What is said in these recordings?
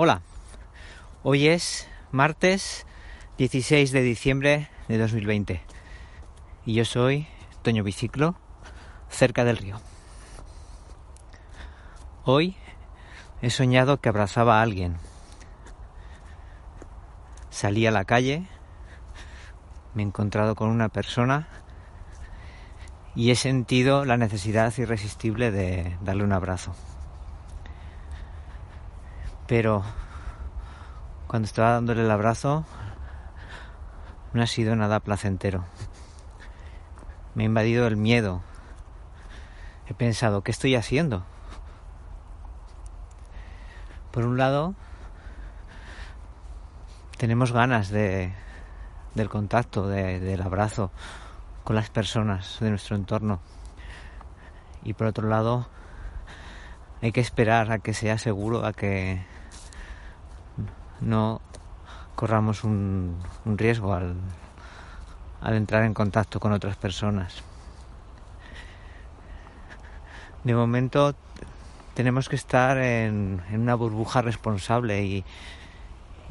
Hola, hoy es martes 16 de diciembre de 2020 y yo soy Toño Biciclo, cerca del río. Hoy he soñado que abrazaba a alguien. Salí a la calle, me he encontrado con una persona y he sentido la necesidad irresistible de darle un abrazo. Pero cuando estaba dándole el abrazo no ha sido nada placentero. Me ha invadido el miedo. He pensado, ¿qué estoy haciendo? Por un lado, tenemos ganas de, del contacto, de, del abrazo con las personas de nuestro entorno. Y por otro lado, hay que esperar a que sea seguro, a que no corramos un, riesgo al, al entrar en contacto con otras personas. De momento tenemos que estar en, en una burbuja responsable y,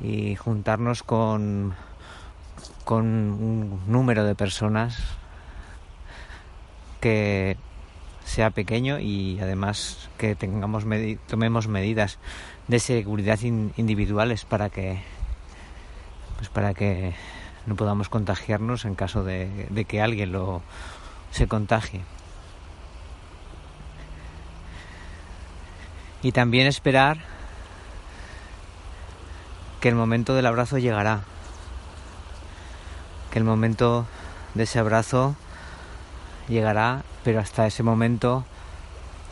y juntarnos con, con un número de personas que sea pequeño y además que tengamos medi tomemos medidas de seguridad in individuales para que pues para que no podamos contagiarnos en caso de, de que alguien lo se contagie. Y también esperar que el momento del abrazo llegará. Que el momento de ese abrazo llegará, pero hasta ese momento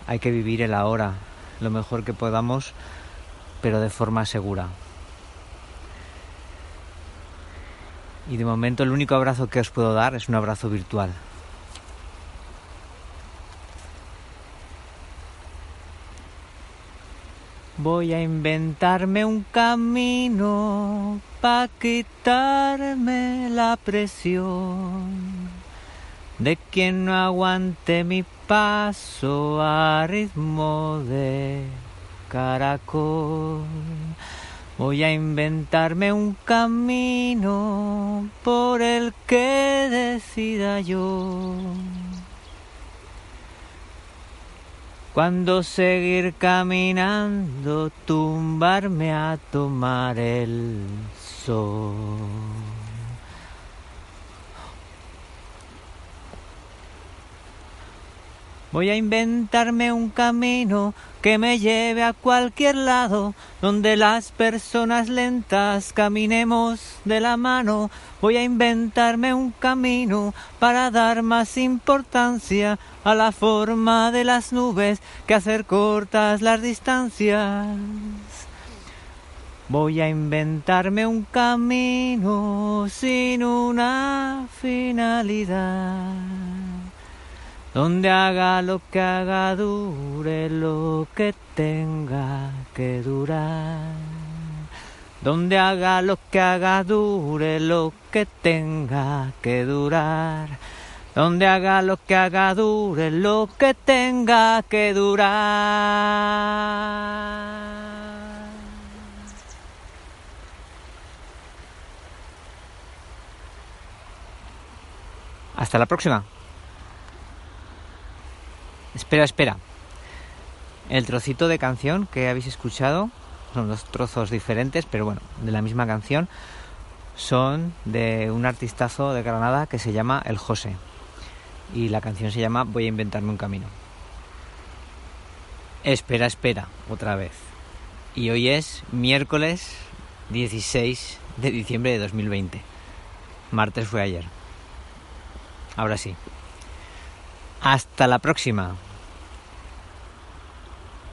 hay que vivir el ahora lo mejor que podamos, pero de forma segura. Y de momento el único abrazo que os puedo dar es un abrazo virtual. Voy a inventarme un camino para quitarme la presión de quien no aguante mi paso a ritmo de caracol. Voy a inventarme un camino por el que decida yo. Cuando seguir caminando, tumbarme a tomar el sol. Voy a inventarme un camino que me lleve a cualquier lado, donde las personas lentas caminemos de la mano. Voy a inventarme un camino para dar más importancia a la forma de las nubes que hacer cortas las distancias. Voy a inventarme un camino sin una finalidad donde haga lo que haga dure lo que tenga que durar. Donde haga lo que haga dure lo que tenga que durar. Donde haga lo que haga dure lo que tenga que durar. Hasta la próxima. Espera, espera. El trocito de canción que habéis escuchado son dos trozos diferentes, pero bueno, de la misma canción. Son de un artistazo de Granada que se llama El José. Y la canción se llama Voy a inventarme un camino. Espera, espera, otra vez. Y hoy es miércoles 16 de diciembre de 2020. Martes fue ayer. Ahora sí. Hasta la próxima.